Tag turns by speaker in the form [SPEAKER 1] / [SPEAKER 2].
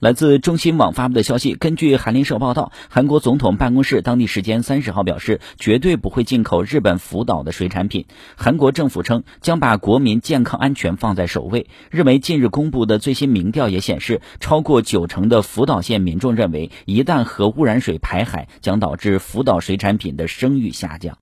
[SPEAKER 1] 来自中新网发布的消息根据韩联社报道韩国总统办公室当地时间三十号表示绝对不会进口日本福岛的水产品。韩国政府称将把国民健康安全放在首位日媒近日公布的最新民调也显示超过九成的福岛县民众认为一旦核污染水排海将导致福岛水产品的声誉下降。